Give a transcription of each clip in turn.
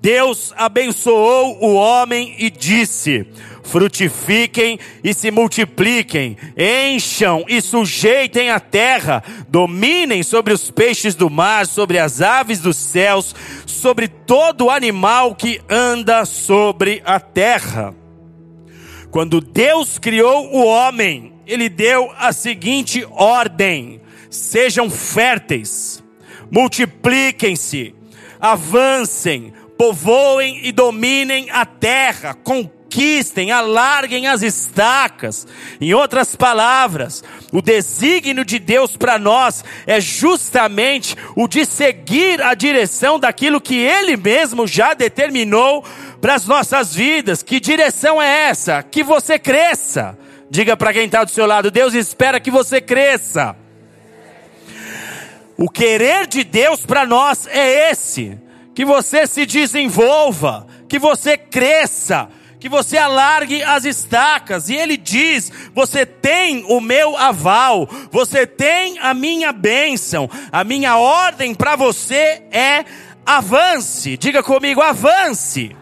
Deus abençoou o homem e disse: frutifiquem e se multipliquem, encham e sujeitem a terra, dominem sobre os peixes do mar, sobre as aves dos céus, sobre todo animal que anda sobre a terra. Quando Deus criou o homem, ele deu a seguinte ordem: sejam férteis, multipliquem-se, avancem, povoem e dominem a terra, conquistem, alarguem as estacas. Em outras palavras, o desígnio de Deus para nós é justamente o de seguir a direção daquilo que Ele mesmo já determinou para as nossas vidas. Que direção é essa? Que você cresça. Diga para quem está do seu lado: Deus espera que você cresça. O querer de Deus para nós é esse: que você se desenvolva, que você cresça, que você alargue as estacas. E ele diz: Você tem o meu aval, você tem a minha bênção, a minha ordem para você é avance. Diga comigo: avance.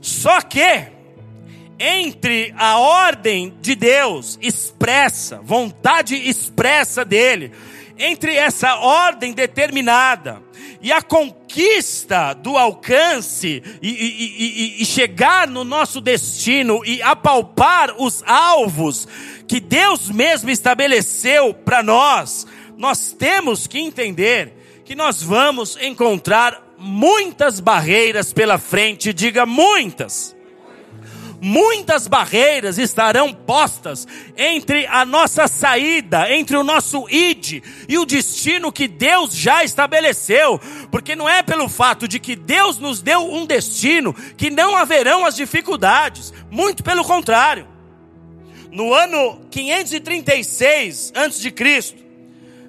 Só que, entre a ordem de Deus expressa, vontade expressa dele, entre essa ordem determinada e a conquista do alcance e, e, e, e, chegar no nosso destino e apalpar os alvos que Deus mesmo estabeleceu para nós, nós temos que entender que nós vamos encontrar muitas barreiras pela frente, diga muitas. Muitas barreiras estarão postas entre a nossa saída, entre o nosso id e o destino que Deus já estabeleceu, porque não é pelo fato de que Deus nos deu um destino que não haverão as dificuldades, muito pelo contrário. No ano 536 a.C.,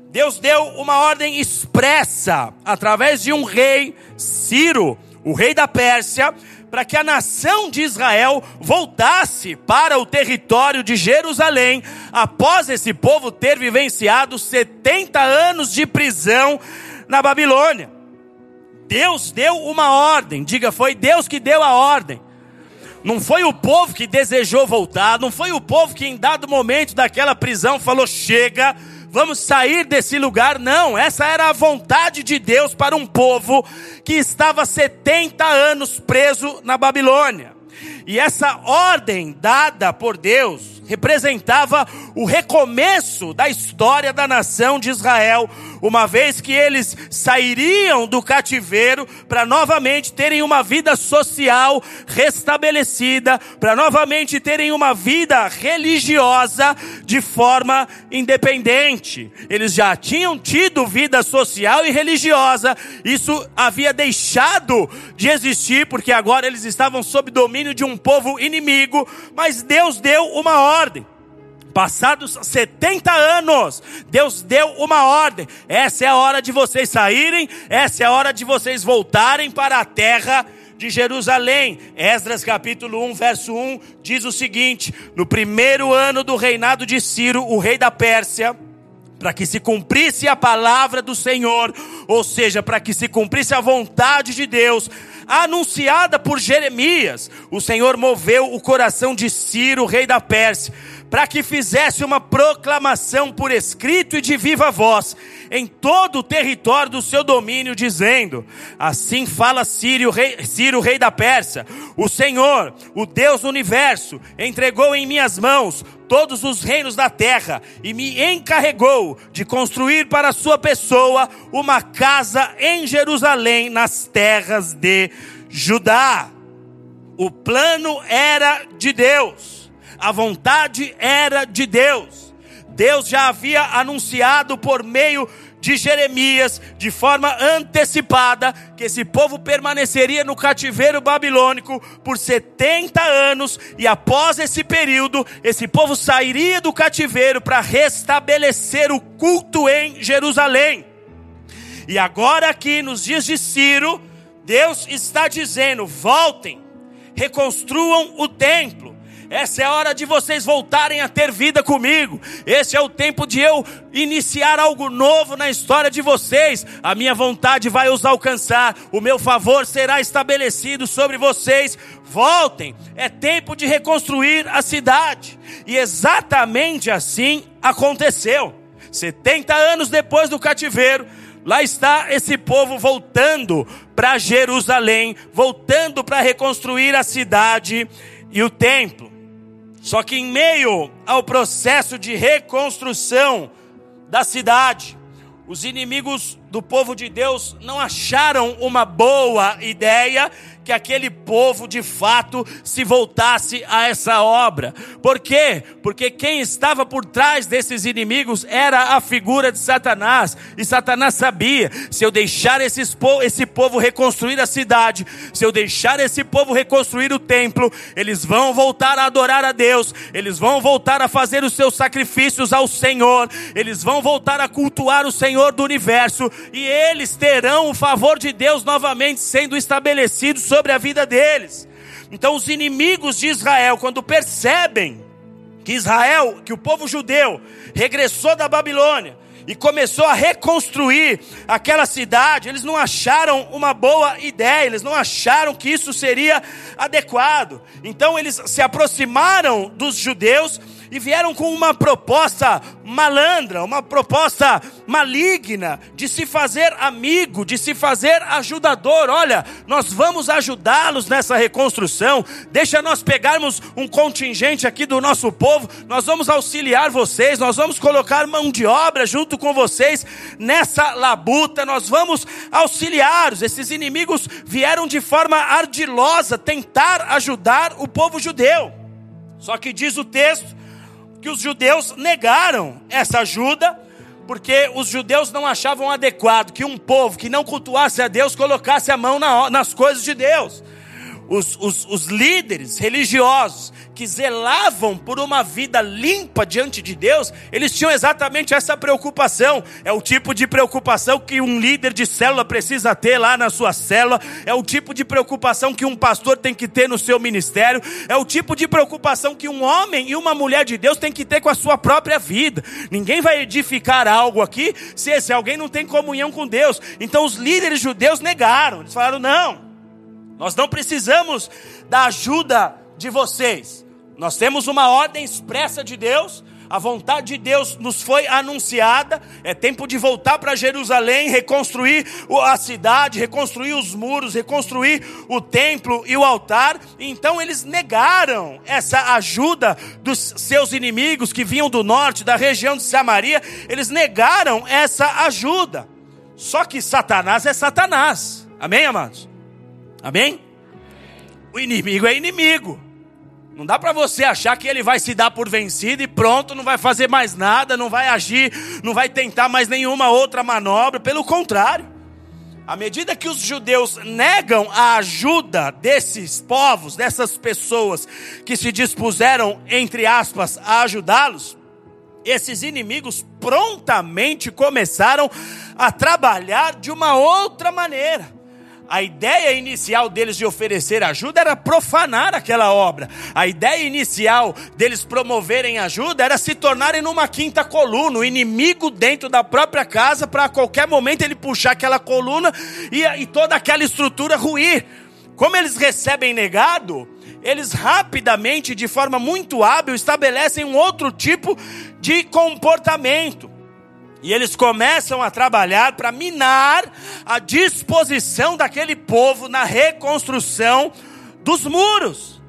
Deus deu uma ordem expressa através de um rei, Ciro, o rei da Pérsia, para que a nação de Israel voltasse para o território de Jerusalém, após esse povo ter vivenciado 70 anos de prisão na Babilônia. Deus deu uma ordem, diga, foi Deus que deu a ordem. Não foi o povo que desejou voltar, não foi o povo que em dado momento daquela prisão falou: chega, vamos sair desse lugar. Não, essa era a vontade de Deus para um povo que estava 70 anos preso na Babilônia. E essa ordem dada por Deus representava o recomeço da história da nação de Israel, uma vez que eles sairiam do cativeiro para novamente terem uma vida social restabelecida, para novamente terem uma vida religiosa de forma independente. Eles já tinham tido vida social e religiosa, isso havia deixado de existir, porque agora eles estavam sob domínio de um povo inimigo, mas Deus deu uma ordem. Passados 70 anos, Deus deu uma ordem. Essa é a hora de vocês saírem, essa é a hora de vocês voltarem para a terra de Jerusalém. Esdras capítulo 1, verso 1 diz o seguinte: No primeiro ano do reinado de Ciro, o rei da Pérsia, para que se cumprisse a palavra do Senhor, ou seja, para que se cumprisse a vontade de Deus, anunciada por Jeremias, o Senhor moveu o coração de Ciro, rei da Pérsia para que fizesse uma proclamação por escrito e de viva voz em todo o território do seu domínio, dizendo: Assim fala rei, Ciro, rei da Pérsia, o Senhor, o Deus do universo, entregou em minhas mãos todos os reinos da terra e me encarregou de construir para sua pessoa uma casa em Jerusalém, nas terras de Judá. O plano era de Deus a vontade era de Deus. Deus já havia anunciado por meio de Jeremias, de forma antecipada, que esse povo permaneceria no cativeiro babilônico por 70 anos, e após esse período, esse povo sairia do cativeiro para restabelecer o culto em Jerusalém. E agora, aqui nos dias de Ciro, Deus está dizendo: voltem, reconstruam o templo Essa é a hora de vocês voltarem a ter vida comigo. Esse é o tempo de eu iniciar algo novo na história de vocês. A minha vontade vai os alcançar. O meu favor será estabelecido sobre vocês. Voltem. É tempo de reconstruir a cidade. E exatamente assim aconteceu. 70 anos depois do cativeiro, lá está esse povo voltando para Jerusalém, voltando para reconstruir a cidade e o templo. Só que em meio ao processo de reconstrução da cidade, os inimigos do povo de Deus não acharam uma boa ideia que aquele povo de fato se voltasse a essa obra. Por quê? Porque quem estava por trás desses inimigos era a figura de Satanás. E Satanás sabia: se eu deixar esses, esse povo reconstruir a cidade, se eu deixar esse povo reconstruir o templo, eles vão voltar a adorar a Deus, eles vão voltar a fazer os seus sacrifícios ao Senhor, eles vão voltar a cultuar o Senhor do universo, e eles terão o favor de Deus novamente sendo estabelecidos sobre a vida deles. Então, os inimigos de Israel, quando percebem que Israel, que o povo judeu, regressou da Babilônia e começou a reconstruir aquela cidade, eles não acharam uma boa ideia, eles não acharam que isso seria adequado. Então, eles se aproximaram dos judeus e vieram com uma proposta malandra, uma proposta maligna de se fazer amigo, de se fazer ajudador. Olha, nós vamos ajudá-los nessa reconstrução. Deixa nós pegarmos um contingente aqui do nosso povo, nós vamos auxiliar vocês, nós vamos colocar mão de obra junto com vocês nessa labuta, nós vamos auxiliá-los. Esses inimigos vieram de forma ardilosa tentar ajudar o povo judeu. Só que diz o texto que os judeus negaram essa ajuda, porque os judeus não achavam adequado que um povo que não cultuasse a Deus colocasse a mão na, nas coisas de Deus. Os, os, os líderes religiosos que zelavam por uma vida limpa diante de Deus, eles tinham exatamente essa preocupação. É o tipo de preocupação que um líder de célula precisa ter lá na sua célula, é o tipo de preocupação que um pastor tem que ter no seu ministério, é o tipo de preocupação que um homem e uma mulher de Deus tem que ter com a sua própria vida. Ninguém vai edificar algo aqui se esse alguém não tem comunhão com Deus. Então os líderes judeus negaram, eles falaram: não, nós não precisamos da ajuda de vocês. Nós temos uma ordem expressa de Deus, a vontade de Deus nos foi anunciada. É tempo de voltar para Jerusalém, reconstruir a cidade, reconstruir os muros, reconstruir o templo e o altar. Então eles negaram essa ajuda dos seus inimigos que vinham do norte, da região de Samaria. Eles negaram essa ajuda. Só que Satanás é Satanás. Amém, amados? Amém? O inimigo é inimigo. Não dá para você achar que ele vai se dar por vencido e pronto, não vai fazer mais nada, não vai agir, não vai tentar mais nenhuma outra manobra. Pelo contrário, à medida que os judeus negam a ajuda desses povos, dessas pessoas que se dispuseram, entre aspas, a ajudá-los, esses inimigos prontamente começaram a trabalhar de uma outra maneira a ideia inicial deles de oferecer ajuda era profanar aquela obra. A ideia inicial deles promoverem ajuda era se tornarem numa quinta coluna, o inimigo dentro da própria casa, para a qualquer momento ele puxar aquela coluna e, e toda aquela estrutura ruir. Como eles recebem negado, eles rapidamente, de forma muito hábil, estabelecem um outro tipo de comportamento. E eles começam a trabalhar para minar a disposição daquele povo na reconstrução dos muros.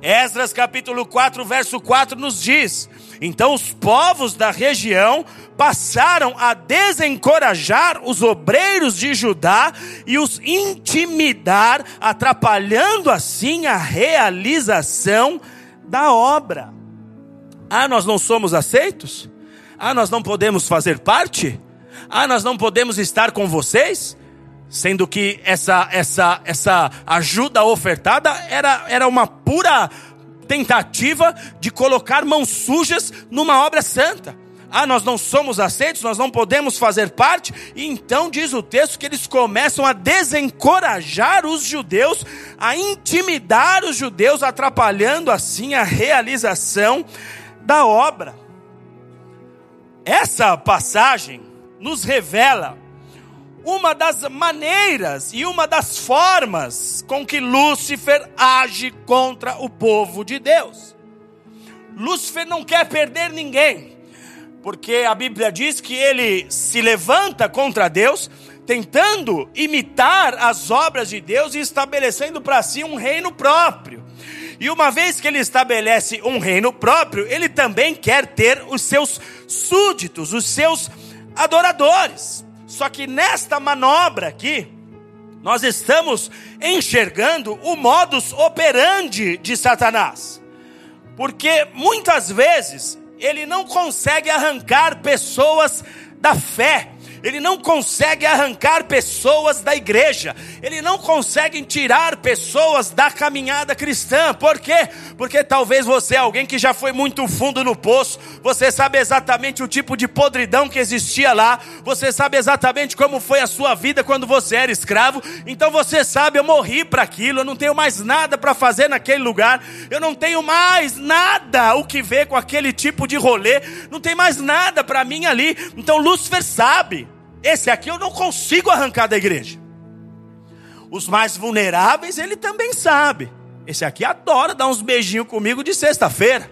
Esdras capítulo 4, verso 4 nos diz: Então os povos da região passaram a desencorajar os obreiros de Judá e os intimidar, atrapalhando assim a realização da obra. Ah, nós não somos aceitos? Ah, nós não podemos fazer parte? Ah, nós não podemos estar com vocês? Sendo que essa, essa, essa ajuda ofertada era, era uma pura tentativa de colocar mãos sujas numa obra santa. ah, nós não somos aceitos, nós não podemos fazer parte. E então diz o texto que eles começam a desencorajar os judeus, a intimidar os judeus, atrapalhando assim a realização da obra. Essa passagem nos revela uma das maneiras e uma das formas com que Lúcifer age contra o povo de Deus. Lúcifer não quer perder ninguém, porque a Bíblia diz que ele se levanta contra Deus, tentando imitar as obras de Deus e estabelecendo para si um reino próprio. E uma vez que ele estabelece um reino próprio, ele também quer ter os seus súditos, os seus adoradores. Só que nesta manobra aqui, nós estamos enxergando o modus operandi de Satanás. Porque muitas vezes ele não consegue arrancar pessoas da fé ele não consegue arrancar pessoas da igreja, ele não consegue tirar pessoas da caminhada cristã. Por quê? Porque talvez você é alguém que já foi muito fundo no poço, você sabe exatamente o tipo de podridão que existia lá, você sabe exatamente como foi a sua vida quando você era escravo, então você sabe, eu morri para aquilo, eu não tenho mais nada para fazer naquele lugar, eu não tenho mais nada o que ver com aquele tipo de rolê, não tem mais nada para mim ali. Então Lúcifer sabe. Esse aqui eu não consigo arrancar da igreja. Os mais vulneráveis ele também sabe. Esse aqui adora dar uns beijinhos comigo de sexta-feira.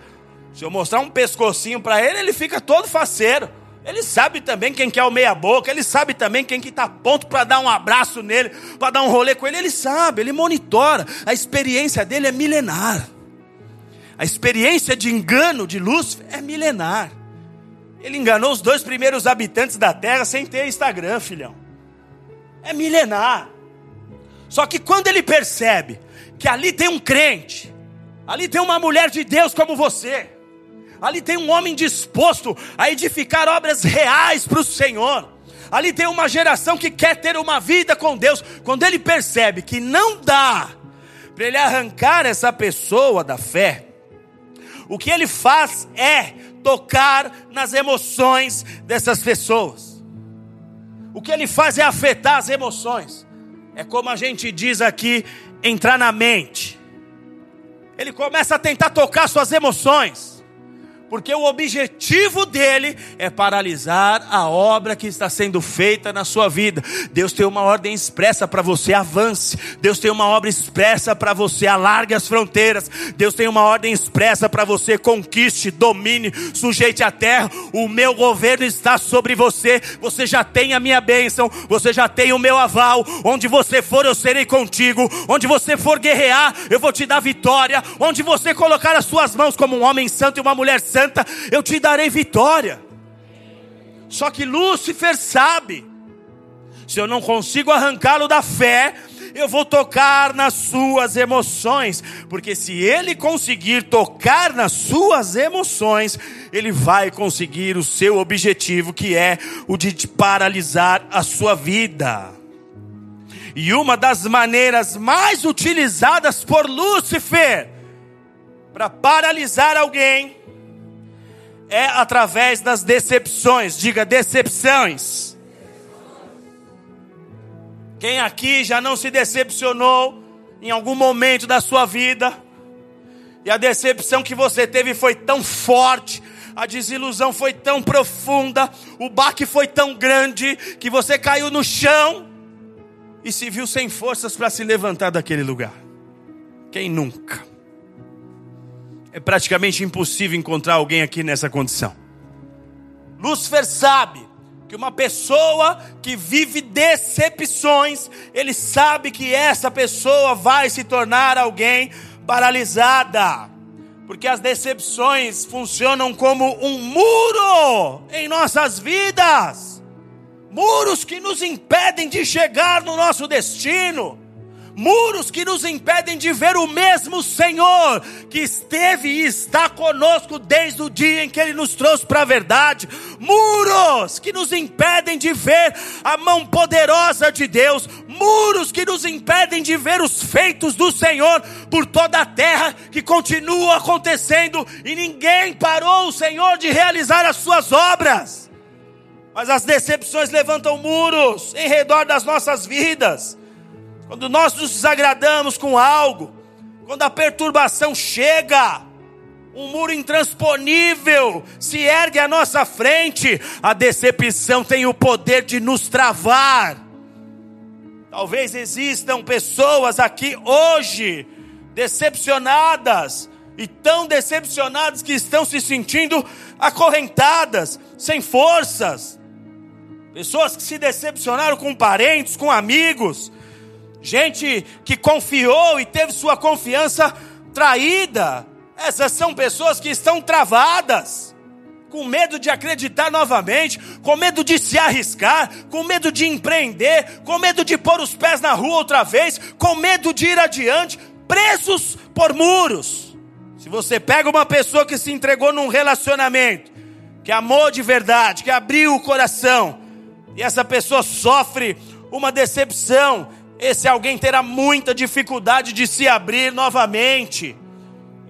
Se eu mostrar um pescocinho para ele, ele fica todo faceiro. Ele sabe também quem quer o meia boca, ele sabe também quem que está pronto para dar um abraço nele, para dar um rolê com ele, ele sabe, ele monitora. A experiência dele é milenar. A experiência de engano de Lúcifer é milenar. Ele enganou os dois primeiros habitantes da terra sem ter Instagram, filhão. É milenar. Só que quando ele percebe que ali tem um crente, ali tem uma mulher de Deus como você, ali tem um homem disposto a edificar obras reais para o Senhor, ali tem uma geração que quer ter uma vida com Deus. Quando ele percebe que não dá para ele arrancar essa pessoa da fé, o que ele faz é tocar nas emoções dessas pessoas. O que ele faz é afetar as emoções. É como a gente diz aqui, entrar na mente. Ele começa a tentar tocar suas emoções porque o objetivo dele é paralisar a obra que está sendo feita na sua vida. Deus tem uma ordem expressa para você avance. Deus tem uma obra expressa para você alargue as fronteiras. Deus tem uma ordem expressa para você conquiste, domine, sujeite a terra. O meu governo está sobre você. Você já tem a minha bênção. Você já tem o meu aval. Onde você for, eu serei contigo. Onde você for guerrear, eu vou te dar vitória. Onde você colocar as suas mãos como um homem santo e uma mulher santa santa, eu te darei vitória. Só que Lúcifer sabe, se eu não consigo arrancá-lo da fé, eu vou tocar nas suas emoções, porque se ele conseguir tocar nas suas emoções, ele vai conseguir o seu objetivo, que é o de paralisar a sua vida. E uma das maneiras mais utilizadas por Lúcifer para paralisar alguém é através das decepções. Diga decepções. Quem aqui já não se decepcionou em algum momento da sua vida? E a decepção que você teve foi tão forte, a desilusão foi tão profunda, o baque foi tão grande que você caiu no chão e se viu sem forças para se levantar daquele lugar. Quem nunca? É praticamente impossível encontrar alguém aqui nessa condição. Lúcifer sabe que uma pessoa que vive decepções, ele sabe que essa pessoa vai se tornar alguém paralisada. Porque as decepções funcionam como um muro em nossas vidas. Muros que nos impedem de chegar no nosso destino muros que nos impedem de ver o mesmo Senhor que esteve e está conosco desde o dia em que Ele nos trouxe para a verdade, muros que nos impedem de ver a mão poderosa de Deus, muros que nos impedem de ver os feitos do Senhor por toda a terra que continuam acontecendo e ninguém parou o Senhor de realizar as suas obras. Mas as decepções levantam muros em redor das nossas vidas. Quando nós nos desagradamos com algo, quando a perturbação chega, um muro intransponível se ergue à nossa frente, a decepção tem o poder de nos travar. Talvez existam pessoas aqui hoje decepcionadas e tão decepcionadas que estão se sentindo acorrentadas, sem forças. Pessoas que se decepcionaram com parentes, com amigos, gente que confiou e teve sua confiança traída. Essas são pessoas que estão travadas com medo de acreditar novamente, com medo de se arriscar, com medo de empreender, com medo de pôr os pés na rua outra vez, com medo de ir adiante, presos por muros. Se você pega uma pessoa que se entregou num relacionamento, que amou de verdade, que abriu o coração, e essa pessoa sofre uma decepção, esse alguém terá muita dificuldade de se abrir novamente.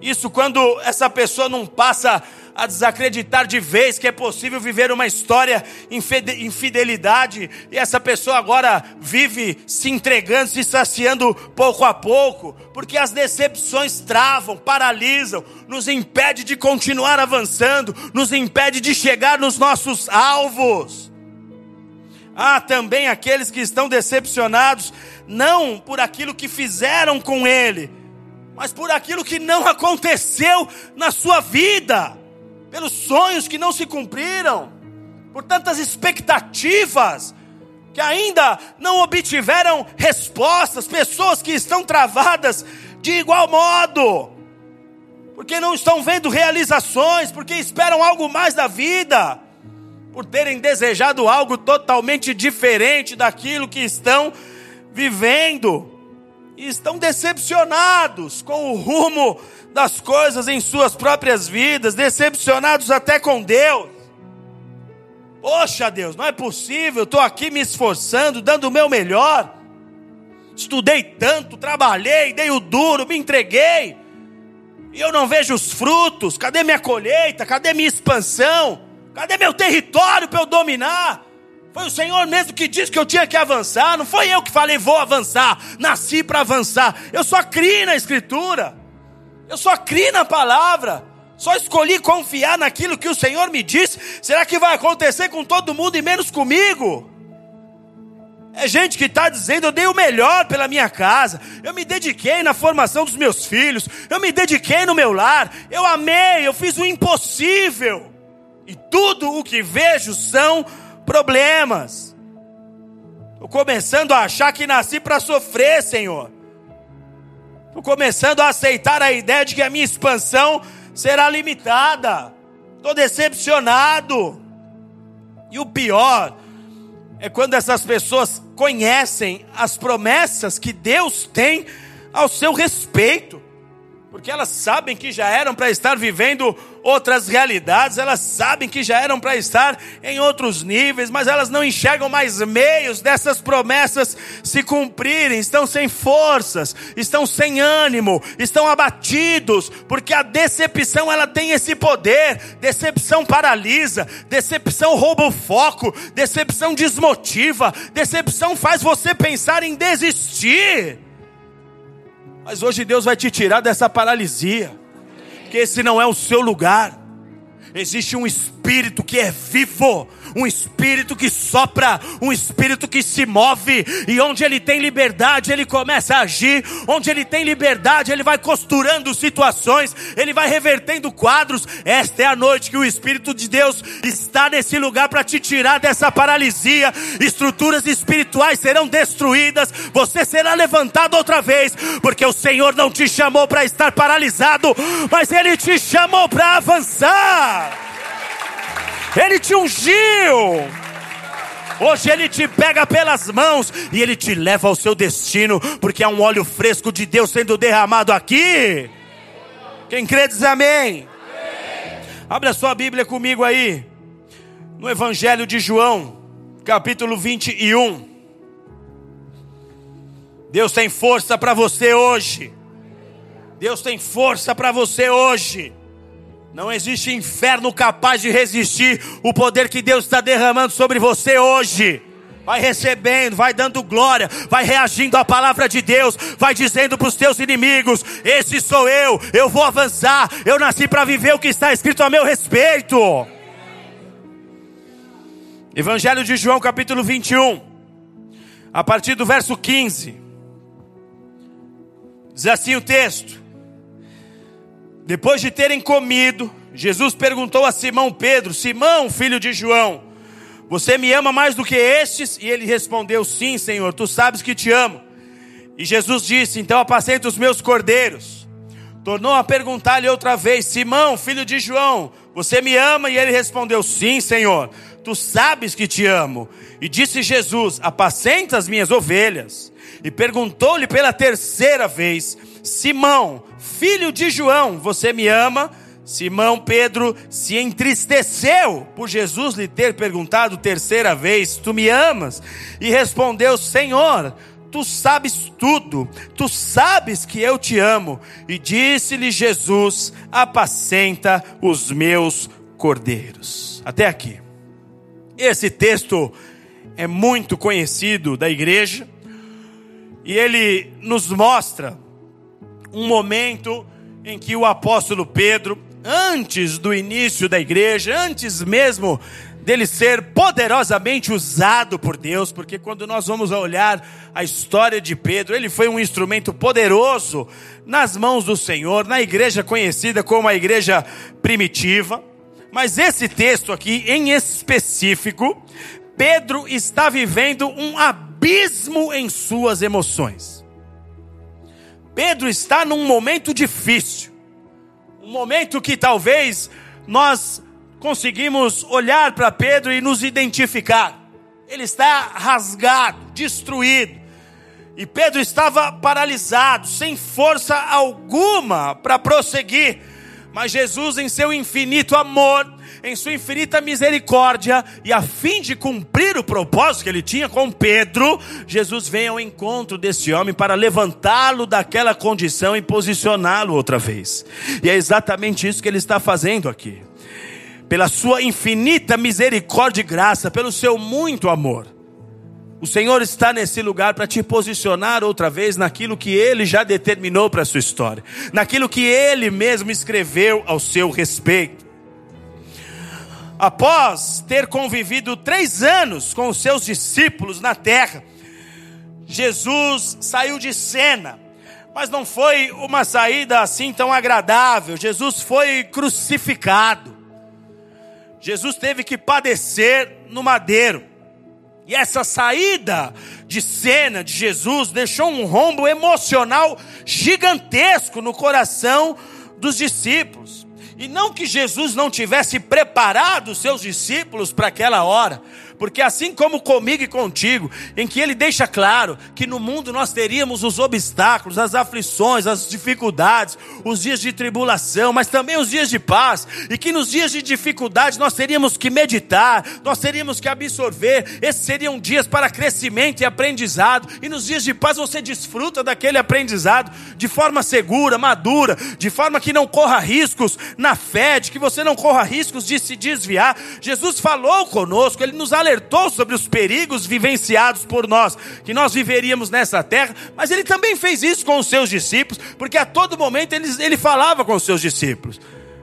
Isso quando essa pessoa não passa a desacreditar de vez que é possível viver uma história infidelidade e essa pessoa agora vive se entregando, se saciando pouco a pouco, porque as decepções travam, paralisam, nos impede de continuar avançando, nos impede de chegar nos nossos alvos. Há também aqueles que estão decepcionados não por aquilo que fizeram com ele, mas por aquilo que não aconteceu na sua vida pelos sonhos que não se cumpriram, por tantas expectativas que ainda não obtiveram respostas, pessoas que estão travadas de igual modo, porque não estão vendo realizações, porque esperam algo mais da vida, por terem desejado algo totalmente diferente daquilo que estão vivendo, e estão decepcionados com o rumo das coisas em suas próprias vidas, decepcionados até com Deus. Poxa, Deus, não é possível, estou aqui me esforçando, dando o meu melhor. Estudei tanto, trabalhei, dei o duro, me entreguei. E eu não vejo os frutos. Cadê minha colheita? Cadê minha expansão? Cadê meu território para eu dominar? Foi o Senhor mesmo que disse que eu tinha que avançar. Não foi eu que falei, vou avançar. Nasci para avançar. Eu só criei na Escritura. Eu só criei na palavra. Só escolhi confiar naquilo que o Senhor me disse. Será que vai acontecer com todo mundo e menos comigo? É gente que está dizendo: eu dei o melhor pela minha casa, eu me dediquei na formação dos meus filhos, eu me dediquei no meu lar, eu amei, eu fiz o impossível. E tudo o que vejo são problemas. Estou começando a achar que nasci para sofrer, Senhor. Estou começando a aceitar a ideia de que a minha expansão será limitada. Estou decepcionado. E o pior é quando essas pessoas conhecem as promessas que Deus tem ao seu respeito porque elas sabem que já eram para estar vivendo outras realidades, elas sabem que já eram para estar em outros níveis, mas elas não enxergam mais meios dessas promessas se cumprirem, estão sem forças, estão sem ânimo, estão abatidos, porque a decepção ela tem esse poder, decepção paralisa, decepção rouba o foco, decepção desmotiva, decepção faz você pensar em desistir. Mas hoje Deus vai te tirar dessa paralisia, que esse não é o seu lugar. Existe um espírito que é vivo, um espírito que sopra, um espírito que se move, e onde ele tem liberdade, ele começa a agir, onde ele tem liberdade, ele vai costurando situações, ele vai revertendo quadros. Esta é a noite que o Espírito de Deus está nesse lugar para te tirar dessa paralisia. Estruturas espirituais serão destruídas, você será levantado outra vez, porque o Senhor não te chamou para estar paralisado, mas ele te chamou para avançar. Ele te ungiu. Hoje Ele te pega pelas mãos e Ele te leva ao seu destino, porque há um óleo fresco de Deus sendo derramado aqui. Quem crê diz amém. Abra sua Bíblia comigo aí, no Evangelho de João, capítulo 21. Deus tem força para você hoje. Deus tem força para você hoje. Não existe inferno capaz de resistir o poder que Deus está derramando sobre você hoje. Vai recebendo, vai dando glória, vai reagindo à palavra de Deus, vai dizendo para os teus inimigos: Esse sou eu, eu vou avançar, eu nasci para viver o que está escrito a meu respeito. Evangelho de João, capítulo 21, a partir do verso 15. Diz assim o texto: Depois de terem comido, Jesus perguntou a Simão Pedro: Simão, filho de João, você me ama mais do que estes? E ele respondeu: Sim, Senhor, tu sabes que te amo. E Jesus disse: Então apacenta os meus cordeiros. Tornou a perguntar-lhe outra vez: Simão, filho de João, você me ama? E ele respondeu: Sim, Senhor, tu sabes que te amo. E disse Jesus: Apacenta as minhas ovelhas. E perguntou-lhe pela terceira vez: Simão, filho de João, você me ama? Simão Pedro se entristeceu por Jesus lhe ter perguntado terceira vez: Tu me amas? E respondeu: Senhor, tu sabes tudo, tu sabes que eu te amo. E disse-lhe Jesus: Apacenta os meus cordeiros. Até aqui. Esse texto é muito conhecido da igreja e ele nos mostra um momento em que o apóstolo Pedro antes do início da igreja, antes mesmo dele ser poderosamente usado por Deus, porque quando nós vamos olhar a história de Pedro, ele foi um instrumento poderoso nas mãos do Senhor, na igreja conhecida como a igreja primitiva. Mas esse texto aqui, em específico, Pedro está vivendo um abismo em suas emoções. Pedro está num momento difícil um momento que talvez nós conseguimos olhar para Pedro e nos identificar. Ele está rasgado, destruído. E Pedro estava paralisado, sem força alguma para prosseguir. Mas Jesus, em seu infinito amor, em sua infinita misericórdia, e a fim de cumprir o propósito que ele tinha com Pedro, Jesus vem ao encontro desse homem para levantá-lo daquela condição e posicioná-lo outra vez. E é exatamente isso que ele está fazendo aqui. Pela sua infinita misericórdia e graça, pelo seu muito amor. O Senhor está nesse lugar para te posicionar outra vez naquilo que Ele já determinou para a sua história, naquilo que Ele mesmo escreveu ao seu respeito após ter convivido três anos com os seus discípulos na terra, Jesus saiu de cena, mas não foi uma saída assim tão agradável. Jesus foi crucificado. Jesus teve que padecer no madeiro. E essa saída de cena de Jesus deixou um rombo emocional gigantesco no coração dos discípulos. E não que Jesus não tivesse preparado os seus discípulos para aquela hora, porque assim como comigo e contigo, em que ele deixa claro que no mundo nós teríamos os obstáculos, as aflições, as dificuldades, os dias de tribulação, mas também os dias de paz, e que nos dias de dificuldade nós teríamos que meditar, nós teríamos que absorver, esses seriam dias para crescimento e aprendizado, e nos dias de paz você desfruta daquele aprendizado de forma segura, madura, de forma que não corra riscos na fé, de que você não corra riscos de se desviar. Jesus falou conosco, ele nos alertou alertou sobre os perigos vivenciados por nós, que nós viveríamos nessa terra, mas ele também fez isso com os seus discípulos, porque a todo momento ele, ele falava com os seus discípulos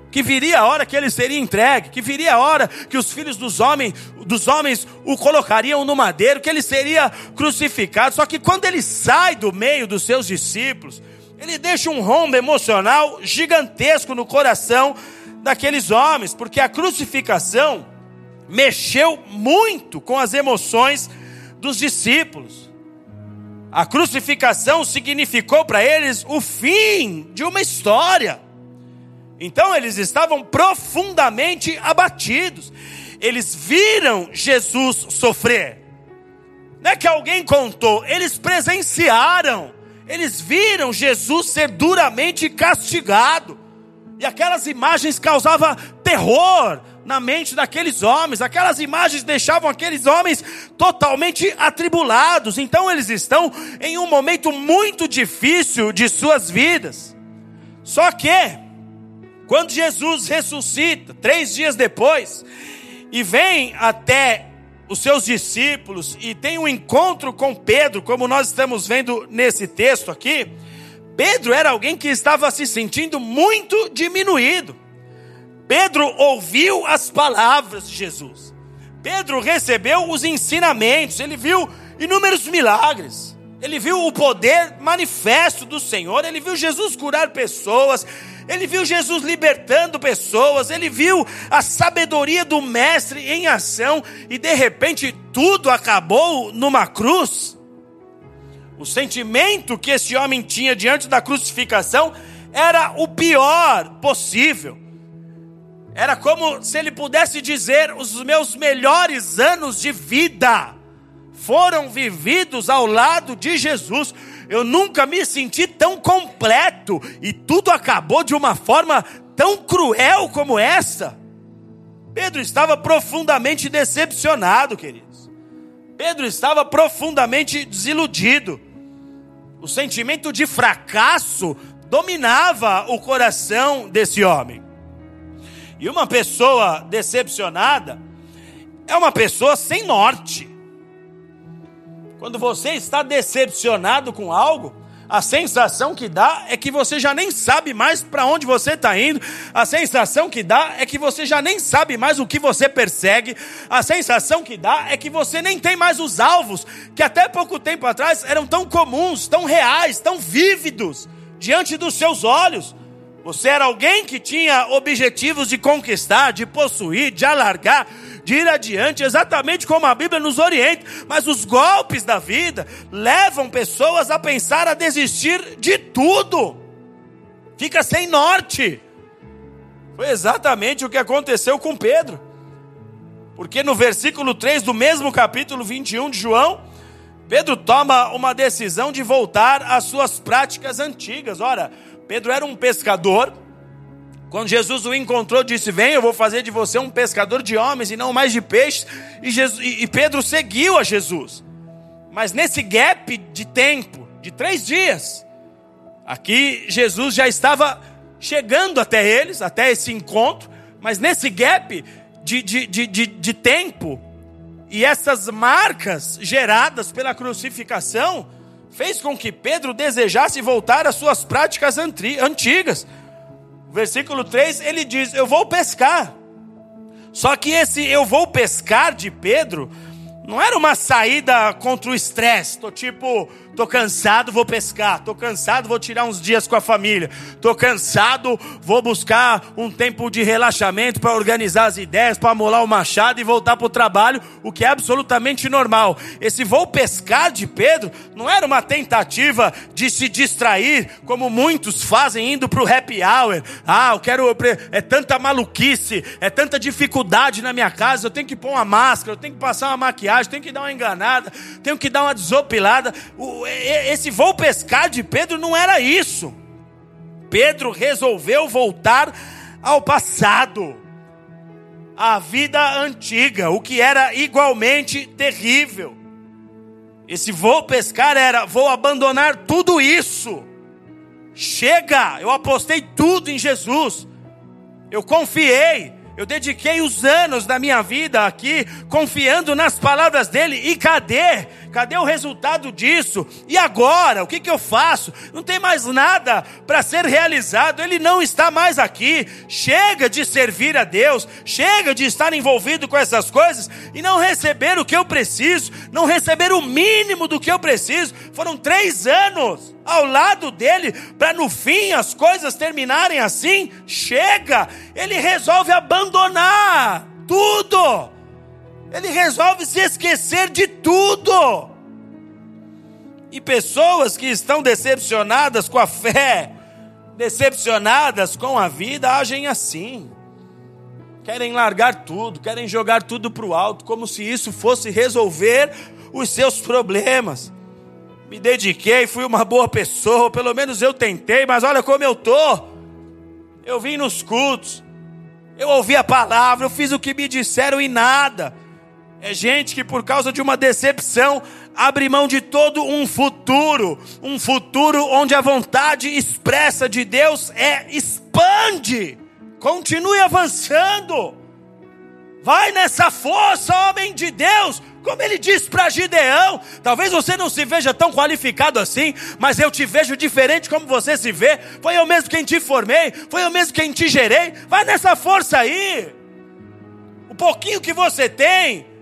que viria a hora que ele seria entregue, que viria a hora que os filhos dos homens, dos homens o colocariam no madeiro, que ele seria crucificado. Só que quando ele sai do meio dos seus discípulos, ele deixa um rombo emocional gigantesco no coração daqueles homens, porque a crucificação mexeu muito com as emoções dos discípulos. A crucificação significou para eles o fim de uma história. Então eles estavam profundamente abatidos. Eles viram Jesus sofrer. Não é que alguém contou, eles presenciaram. Eles viram Jesus ser duramente castigado. E aquelas imagens causavam terror na mente daqueles homens. Aquelas imagens deixavam aqueles homens totalmente atribulados. Então eles estão em um momento muito difícil de suas vidas. Só que, quando Jesus ressuscita, três dias depois, e vem até os seus discípulos e tem um encontro com Pedro, como nós estamos vendo nesse texto aqui, Pedro era alguém que estava se sentindo muito diminuído. Pedro ouviu as palavras de Jesus. Pedro recebeu os ensinamentos, ele viu inúmeros milagres. Ele viu o poder manifesto do Senhor, ele viu Jesus curar pessoas, ele viu Jesus libertando pessoas, ele viu a sabedoria do Mestre em ação e de repente tudo acabou numa cruz. O sentimento que esse homem tinha diante da crucificação era o pior possível. Era como se ele pudesse dizer: os meus melhores anos de vida foram vividos ao lado de Jesus. Eu nunca me senti tão completo e tudo acabou de uma forma tão cruel como essa. Pedro estava profundamente decepcionado, queridos. Pedro estava profundamente desiludido. O sentimento de fracasso dominava o coração desse homem. E uma pessoa decepcionada é uma pessoa sem norte. Quando você está decepcionado com algo, a sensação que dá é que você já nem sabe mais para onde você está indo. A sensação que dá é que você já nem sabe mais o que você persegue. A sensação que dá é que você nem tem mais os alvos que até pouco tempo atrás eram tão comuns, tão reais, tão vívidos diante dos seus olhos. Você era alguém que tinha objetivos de conquistar, de possuir, de alargar, de ir adiante, exatamente como a Bíblia nos orienta. Mas os golpes da vida levam pessoas a pensar a desistir de tudo. Fica sem norte. Foi exatamente o que aconteceu com Pedro. Porque no versículo 3 do mesmo capítulo 21 de João, Pedro toma uma decisão de voltar às suas práticas antigas. Ora, Pedro era um pescador. Quando Jesus o encontrou, disse: Vem, eu vou fazer de você um pescador de homens e não mais de peixes. E, Jesus, e Pedro seguiu a Jesus. Mas nesse gap de tempo, de três dias, aqui Jesus já estava chegando até eles, até esse encontro. Mas nesse gap de, de, de, de, de tempo, e essas marcas geradas pela crucificação, fez com que Pedro desejasse voltar às suas práticas antigas. Versículo 3, ele diz: Eu vou pescar. Só que esse eu vou pescar de Pedro não era uma saída contra o estresse. Tô tipo, Tô cansado, vou pescar. Tô cansado, vou tirar uns dias com a família. Tô cansado, vou buscar um tempo de relaxamento para organizar as ideias, para molar o machado e voltar para o trabalho, o que é absolutamente normal. Esse vou pescar de Pedro não era uma tentativa de se distrair, como muitos fazem indo para o happy hour. Ah, eu quero. É tanta maluquice, é tanta dificuldade na minha casa, eu tenho que pôr uma máscara, eu tenho que passar uma maquiagem, tenho que dar uma enganada, tenho que dar uma desopilada. O, esse voo pescar de Pedro não era isso. Pedro resolveu voltar ao passado, à vida antiga, o que era igualmente terrível. Esse vou pescar era: vou abandonar tudo isso. Chega, eu apostei tudo em Jesus. Eu confiei, eu dediquei os anos da minha vida aqui confiando nas palavras dele. E cadê? Cadê o resultado disso? E agora? O que, que eu faço? Não tem mais nada para ser realizado. Ele não está mais aqui. Chega de servir a Deus. Chega de estar envolvido com essas coisas e não receber o que eu preciso. Não receber o mínimo do que eu preciso. Foram três anos ao lado dele, para no fim as coisas terminarem assim, chega, ele resolve abandonar tudo, ele resolve se esquecer de tudo. E pessoas que estão decepcionadas com a fé, decepcionadas com a vida, agem assim. Querem largar tudo, querem jogar tudo para o alto, como se isso fosse resolver os seus problemas me dediquei, fui uma boa pessoa, pelo menos eu tentei, mas olha como eu tô. Eu vim nos cultos, Eu ouvi a palavra, eu fiz o que me disseram e nada. É gente que por causa de uma decepção abre mão de todo um futuro, um futuro onde a vontade expressa de Deus é expande. Continue avançando. Vai nessa força, homem de Deus. Como ele disse para Gideão, talvez você não se veja tão qualificado assim, mas eu te vejo diferente como você se vê. Foi eu mesmo quem te formei, foi eu mesmo quem te gerei. Vai nessa força aí. O pouquinho que você tem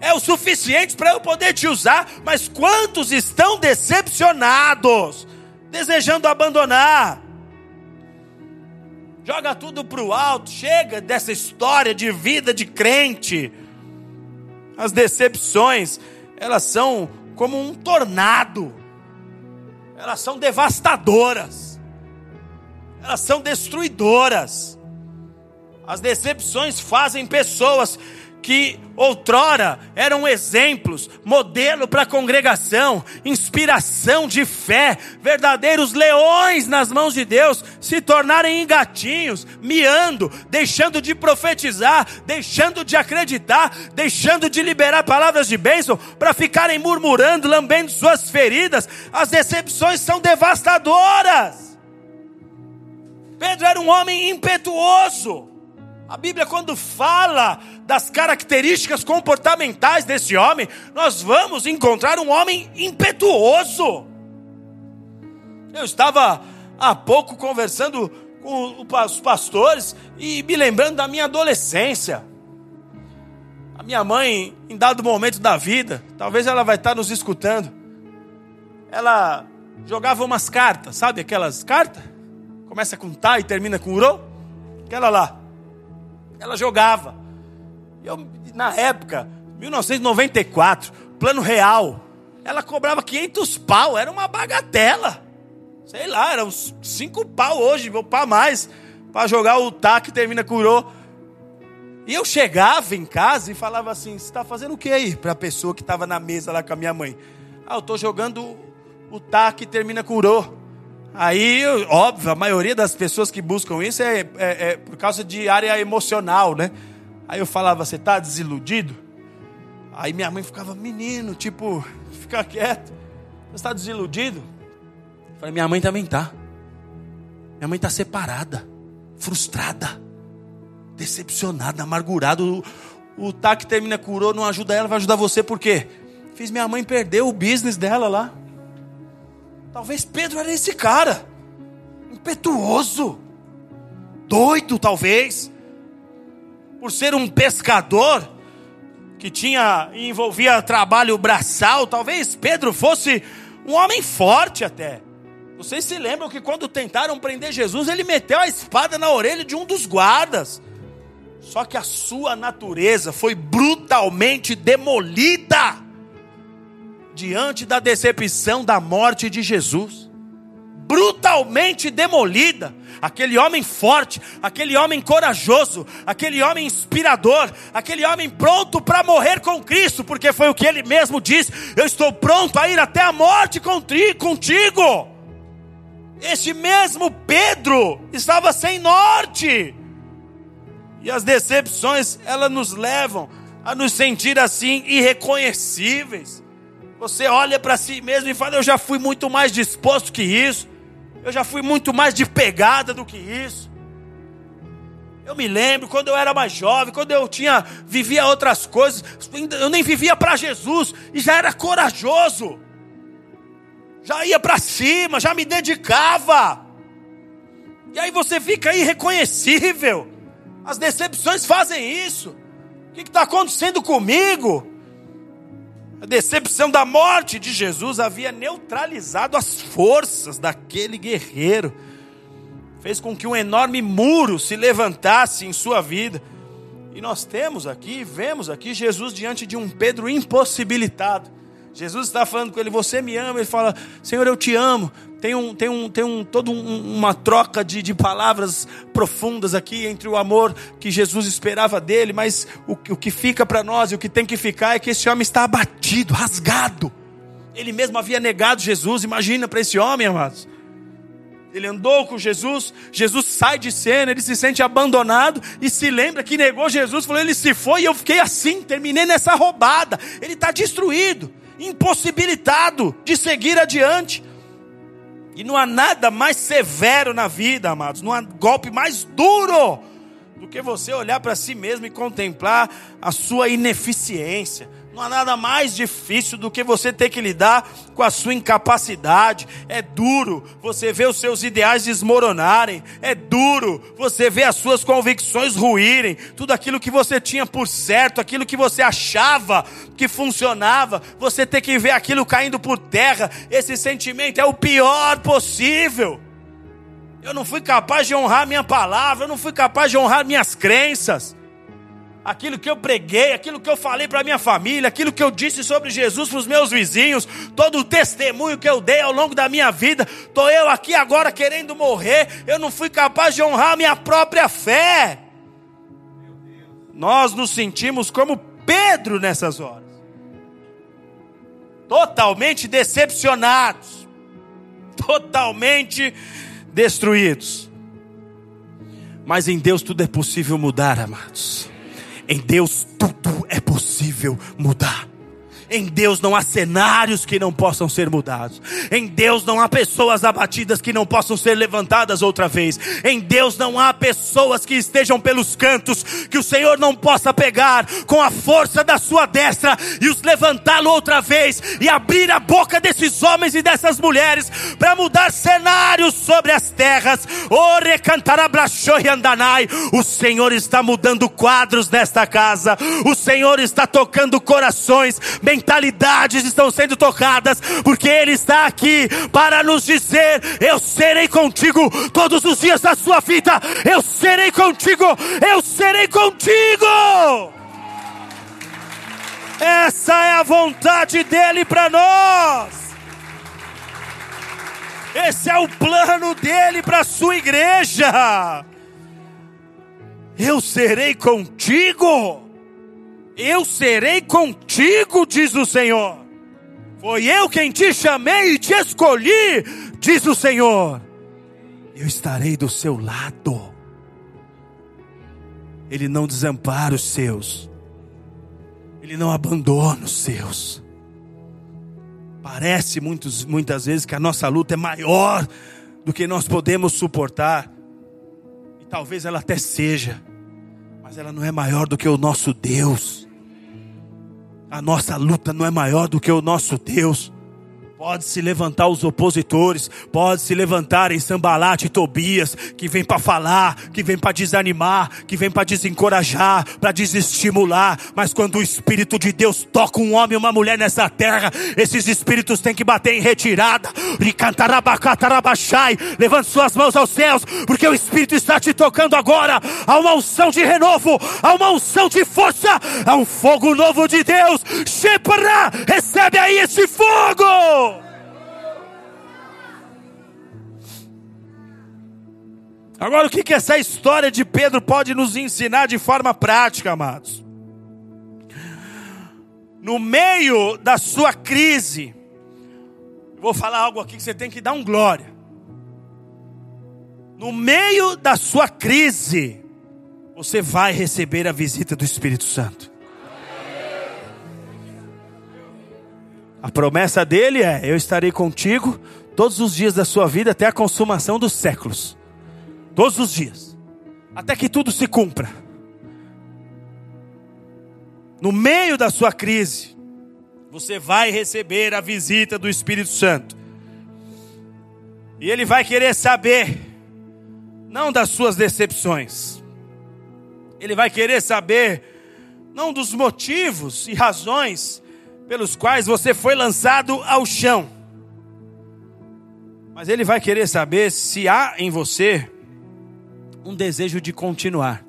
é o suficiente para eu poder te usar, mas quantos estão decepcionados, desejando abandonar? Joga tudo para o alto, chega dessa história de vida de crente. As decepções, elas são como um tornado. Elas são devastadoras. Elas são destruidoras. As decepções fazem pessoas que outrora eram exemplos, modelo para a congregação, inspiração de fé, verdadeiros leões nas mãos de Deus, se tornarem engatinhos, miando, deixando de profetizar, deixando de acreditar, deixando de liberar palavras de bênção, para ficarem murmurando, lambendo suas feridas. As decepções são devastadoras. Pedro era um homem impetuoso. A Bíblia, quando fala das características comportamentais desse homem, nós vamos encontrar um homem impetuoso. Eu estava há pouco conversando com os pastores e me lembrando da minha adolescência. A minha mãe, em dado momento da vida, talvez ela vai estar nos escutando, ela jogava umas cartas, sabe aquelas cartas? Começa com tá e termina com uro? Aquela lá. Ela jogava. Eu, na época, 1994, plano real, ela cobrava 500 pau, era uma bagatela. Sei lá, era uns 5 pau hoje, vou para mais, para jogar o tac termina curou. E eu chegava em casa e falava assim: Você está fazendo o que aí? Para a pessoa que estava na mesa lá com a minha mãe. Ah, eu estou jogando o tac termina curou. Aí, óbvio, a maioria das pessoas que buscam isso é, é, é por causa de área emocional, né? Aí eu falava, você está desiludido? Aí minha mãe ficava, menino, tipo, fica quieto. Você está desiludido? Eu falei, minha mãe também tá. Minha mãe está separada, frustrada, decepcionada, amargurada. O, o tá que termina curou, não ajuda ela, vai ajudar você, por quê? Fiz minha mãe perder o business dela lá. Talvez Pedro era esse cara, impetuoso, doido, talvez, por ser um pescador que tinha envolvia trabalho braçal. Talvez Pedro fosse um homem forte até. Vocês se lembram que quando tentaram prender Jesus, ele meteu a espada na orelha de um dos guardas. Só que a sua natureza foi brutalmente demolida diante da decepção da morte de Jesus. Brutalmente demolida. Aquele homem forte, aquele homem corajoso, aquele homem inspirador, aquele homem pronto para morrer com Cristo, porque foi o que ele mesmo disse: Eu estou pronto a ir até a morte contigo. Este mesmo Pedro estava sem norte. E as decepções, elas nos levam a nos sentir assim irreconhecíveis. Você olha para si mesmo e fala: Eu já fui muito mais disposto que isso. Eu já fui muito mais de pegada do que isso. Eu me lembro quando eu era mais jovem, quando eu tinha vivia outras coisas, eu nem vivia para Jesus e já era corajoso. Já ia para cima, já me dedicava. E aí você fica irreconhecível. As decepções fazem isso. O que está acontecendo comigo? A decepção da morte de Jesus havia neutralizado as forças daquele guerreiro, fez com que um enorme muro se levantasse em sua vida. E nós temos aqui, vemos aqui Jesus diante de um Pedro impossibilitado. Jesus está falando com ele, você me ama, ele fala, Senhor, eu te amo, tem, um, tem, um, tem um, toda um, uma troca de, de palavras profundas aqui entre o amor que Jesus esperava dele, mas o, o que fica para nós e o que tem que ficar é que esse homem está abatido, rasgado. Ele mesmo havia negado Jesus, imagina para esse homem, amados. ele andou com Jesus, Jesus sai de cena, ele se sente abandonado e se lembra que negou Jesus, falou, ele se foi e eu fiquei assim, terminei nessa roubada. Ele está destruído, impossibilitado de seguir adiante. E não há nada mais severo na vida, amados, não há golpe mais duro do que você olhar para si mesmo e contemplar a sua ineficiência não há nada mais difícil do que você ter que lidar com a sua incapacidade. É duro você ver os seus ideais desmoronarem. É duro você ver as suas convicções ruírem. Tudo aquilo que você tinha por certo, aquilo que você achava que funcionava, você ter que ver aquilo caindo por terra. Esse sentimento é o pior possível. Eu não fui capaz de honrar minha palavra, eu não fui capaz de honrar minhas crenças aquilo que eu preguei, aquilo que eu falei para minha família, aquilo que eu disse sobre Jesus para os meus vizinhos, todo o testemunho que eu dei ao longo da minha vida, estou eu aqui agora querendo morrer, eu não fui capaz de honrar minha própria fé. Nós nos sentimos como Pedro nessas horas, totalmente decepcionados, totalmente destruídos. Mas em Deus tudo é possível mudar, amados. Em Deus tudo é possível mudar. Em Deus não há cenários que não possam ser mudados. Em Deus não há pessoas abatidas que não possam ser levantadas outra vez. Em Deus não há pessoas que estejam pelos cantos que o Senhor não possa pegar com a força da sua destra e os levantá-lo outra vez e abrir a boca desses homens e dessas mulheres para mudar cenários sobre as terras. O Senhor está mudando quadros nesta casa. O Senhor está tocando corações. Bem mentalidades estão sendo tocadas, porque Ele está aqui para nos dizer: Eu serei contigo todos os dias da sua vida, eu serei contigo, eu serei contigo. Essa é a vontade dele para nós. Esse é o plano dele para a sua igreja. Eu serei contigo. Eu serei contigo, diz o Senhor. Foi eu quem te chamei e te escolhi, diz o Senhor. Eu estarei do seu lado. Ele não desampara os seus. Ele não abandona os seus. Parece muitos, muitas vezes que a nossa luta é maior do que nós podemos suportar. E talvez ela até seja, mas ela não é maior do que o nosso Deus. A nossa luta não é maior do que o nosso Deus. Pode se levantar os opositores, pode se levantar em Sambalate e Tobias, que vem para falar, que vem para desanimar, que vem para desencorajar, para desestimular, mas quando o Espírito de Deus toca um homem e uma mulher nessa terra, esses espíritos têm que bater em retirada. Levante suas mãos aos céus, porque o Espírito está te tocando agora. Há uma unção de renovo, há uma unção de força, há um fogo novo de Deus. Shepra, recebe aí esse fogo. Agora, o que, que essa história de Pedro pode nos ensinar de forma prática, amados? No meio da sua crise, vou falar algo aqui que você tem que dar um glória. No meio da sua crise, você vai receber a visita do Espírito Santo. A promessa dele é: Eu estarei contigo todos os dias da sua vida até a consumação dos séculos. Todos os dias. Até que tudo se cumpra. No meio da sua crise, você vai receber a visita do Espírito Santo. E ele vai querer saber, não das suas decepções, ele vai querer saber, não dos motivos e razões pelos quais você foi lançado ao chão. Mas ele vai querer saber se há em você um desejo de continuar.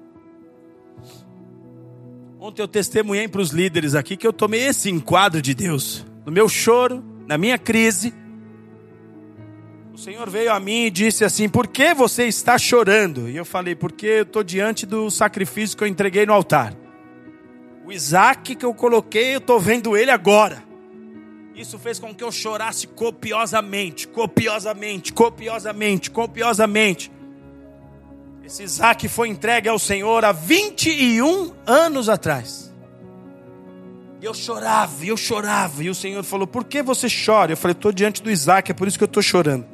Ontem eu testemunhei para os líderes aqui que eu tomei esse enquadro de Deus. No meu choro, na minha crise, o Senhor veio a mim e disse assim: Por que você está chorando? E eu falei: Porque eu estou diante do sacrifício que eu entreguei no altar. O Isaac que eu coloquei, eu estou vendo ele agora. Isso fez com que eu chorasse copiosamente, copiosamente, copiosamente, copiosamente. Esse Isaac foi entregue ao Senhor há 21 anos atrás. E eu chorava, e eu chorava, e o Senhor falou: Por que você chora? Eu falei: Estou diante do Isaac, é por isso que eu estou chorando.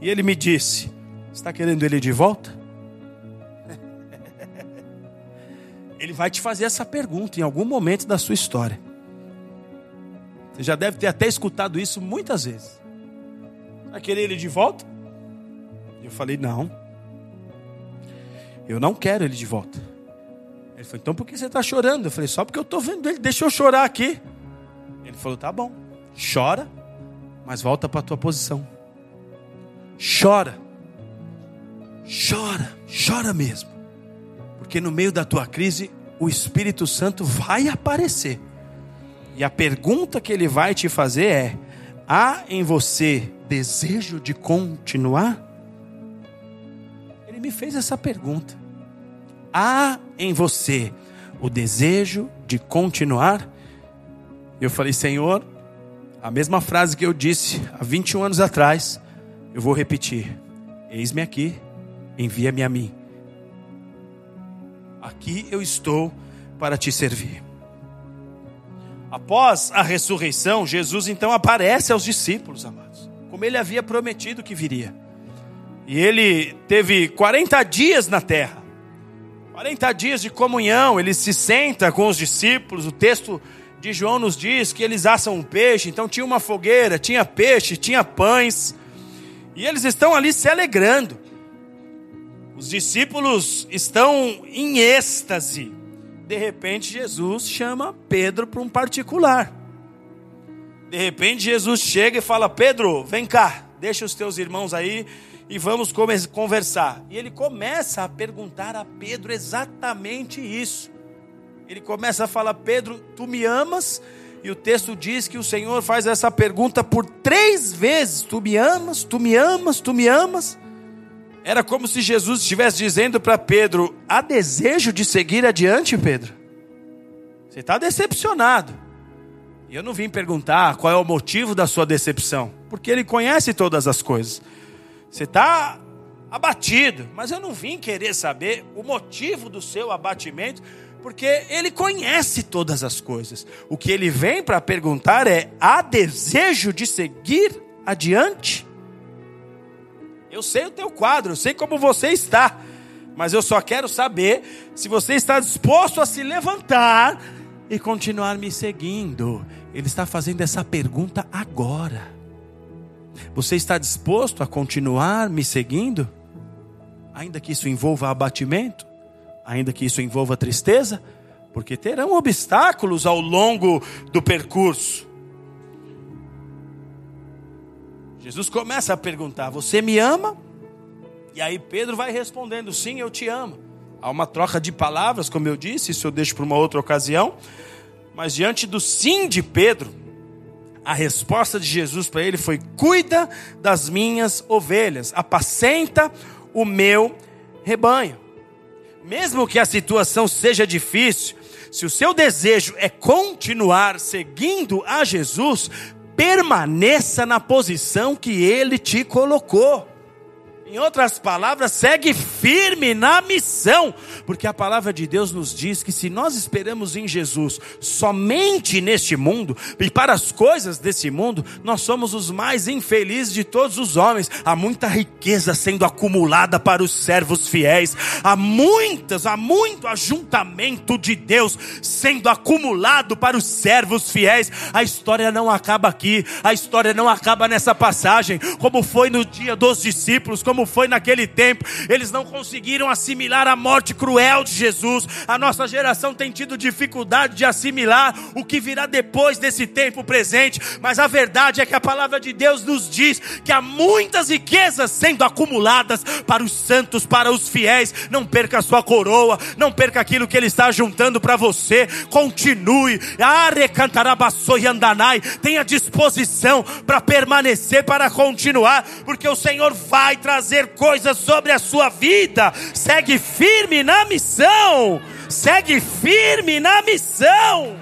E ele me disse: Está querendo ele de volta? Ele vai te fazer essa pergunta em algum momento da sua história. Você já deve ter até escutado isso muitas vezes. Vai querer ele de volta? Eu falei, não. Eu não quero ele de volta. Ele falou, então por que você está chorando? Eu falei, só porque eu estou vendo ele, deixa eu chorar aqui. Ele falou, tá bom, chora, mas volta para a tua posição. Chora. Chora, chora mesmo. Porque no meio da tua crise, o Espírito Santo vai aparecer e a pergunta que ele vai te fazer é: há em você desejo de continuar? Ele me fez essa pergunta. Há em você o desejo de continuar? Eu falei, Senhor, a mesma frase que eu disse há 21 anos atrás, eu vou repetir: Eis-me aqui, envia-me a mim. Aqui eu estou para te servir. Após a ressurreição, Jesus então aparece aos discípulos, amados, como ele havia prometido que viria. E ele teve 40 dias na terra, 40 dias de comunhão. Ele se senta com os discípulos. O texto de João nos diz que eles assam um peixe, então tinha uma fogueira, tinha peixe, tinha pães, e eles estão ali se alegrando. Os discípulos estão em êxtase de repente, Jesus chama Pedro para um particular. De repente, Jesus chega e fala: Pedro, vem cá, deixa os teus irmãos aí e vamos conversar. E ele começa a perguntar a Pedro exatamente isso. Ele começa a falar: Pedro, tu me amas? E o texto diz que o Senhor faz essa pergunta por três vezes: Tu me amas? Tu me amas? Tu me amas? Era como se Jesus estivesse dizendo para Pedro: há desejo de seguir adiante, Pedro? Você está decepcionado. E eu não vim perguntar qual é o motivo da sua decepção, porque Ele conhece todas as coisas. Você está abatido, mas eu não vim querer saber o motivo do seu abatimento, porque Ele conhece todas as coisas. O que Ele vem para perguntar é: há desejo de seguir adiante? Eu sei o teu quadro, eu sei como você está, mas eu só quero saber se você está disposto a se levantar e continuar me seguindo. Ele está fazendo essa pergunta agora. Você está disposto a continuar me seguindo? Ainda que isso envolva abatimento, ainda que isso envolva tristeza, porque terão obstáculos ao longo do percurso. Jesus começa a perguntar: Você me ama? E aí Pedro vai respondendo: Sim, eu te amo. Há uma troca de palavras, como eu disse, isso eu deixo para uma outra ocasião. Mas diante do sim de Pedro, a resposta de Jesus para ele foi: Cuida das minhas ovelhas, apacenta o meu rebanho. Mesmo que a situação seja difícil, se o seu desejo é continuar seguindo a Jesus, permaneça na posição que ele te colocou. Em outras palavras, segue firme na missão, porque a palavra de Deus nos diz que se nós esperamos em Jesus somente neste mundo e para as coisas desse mundo, nós somos os mais infelizes de todos os homens. Há muita riqueza sendo acumulada para os servos fiéis, há muitas, há muito ajuntamento de Deus sendo acumulado para os servos fiéis. A história não acaba aqui, a história não acaba nessa passagem, como foi no dia dos discípulos, como como foi naquele tempo. Eles não conseguiram assimilar a morte cruel de Jesus. A nossa geração tem tido dificuldade de assimilar o que virá depois desse tempo presente. Mas a verdade é que a palavra de Deus nos diz que há muitas riquezas sendo acumuladas para os santos, para os fiéis. Não perca a sua coroa, não perca aquilo que Ele está juntando para você. Continue. Tenha disposição para permanecer, para continuar, porque o Senhor vai trazer fazer coisas sobre a sua vida. Segue firme na missão. Segue firme na missão.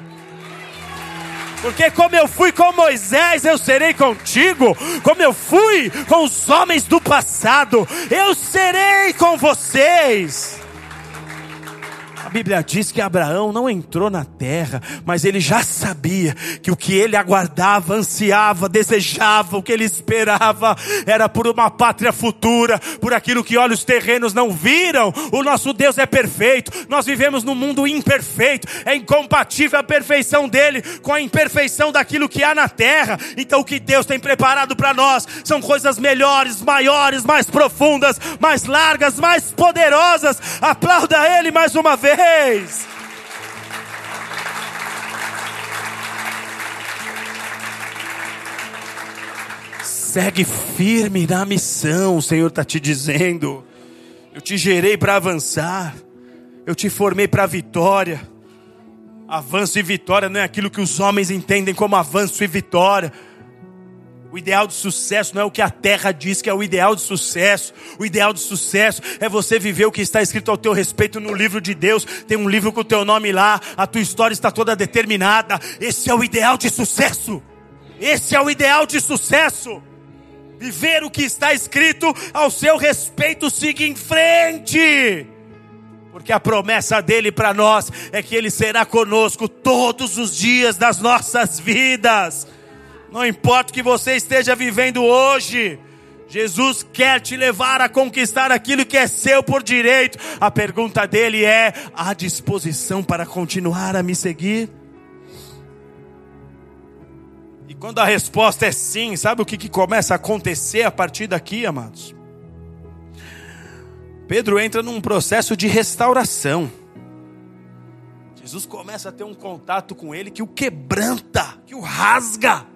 Porque como eu fui com Moisés, eu serei contigo. Como eu fui com os homens do passado, eu serei com vocês. Bíblia diz que Abraão não entrou na terra, mas ele já sabia que o que ele aguardava, ansiava, desejava, o que ele esperava era por uma pátria futura, por aquilo que olhos terrenos não viram. O nosso Deus é perfeito. Nós vivemos num mundo imperfeito. É incompatível a perfeição dele com a imperfeição daquilo que há na terra. Então o que Deus tem preparado para nós são coisas melhores, maiores, mais profundas, mais largas, mais poderosas. Aplauda ele mais uma vez vez. Segue firme na missão, o Senhor está te dizendo. Eu te gerei para avançar, eu te formei para a vitória. Avanço e vitória não é aquilo que os homens entendem como avanço e vitória. O ideal de sucesso não é o que a terra diz que é o ideal de sucesso. O ideal de sucesso é você viver o que está escrito ao teu respeito no livro de Deus. Tem um livro com o teu nome lá, a tua história está toda determinada. Esse é o ideal de sucesso. Esse é o ideal de sucesso. Viver o que está escrito ao seu respeito, siga em frente. Porque a promessa dele para nós é que ele será conosco todos os dias das nossas vidas. Não importa o que você esteja vivendo hoje, Jesus quer te levar a conquistar aquilo que é seu por direito. A pergunta dele é: há disposição para continuar a me seguir? E quando a resposta é sim, sabe o que, que começa a acontecer a partir daqui, amados? Pedro entra num processo de restauração. Jesus começa a ter um contato com ele que o quebranta, que o rasga.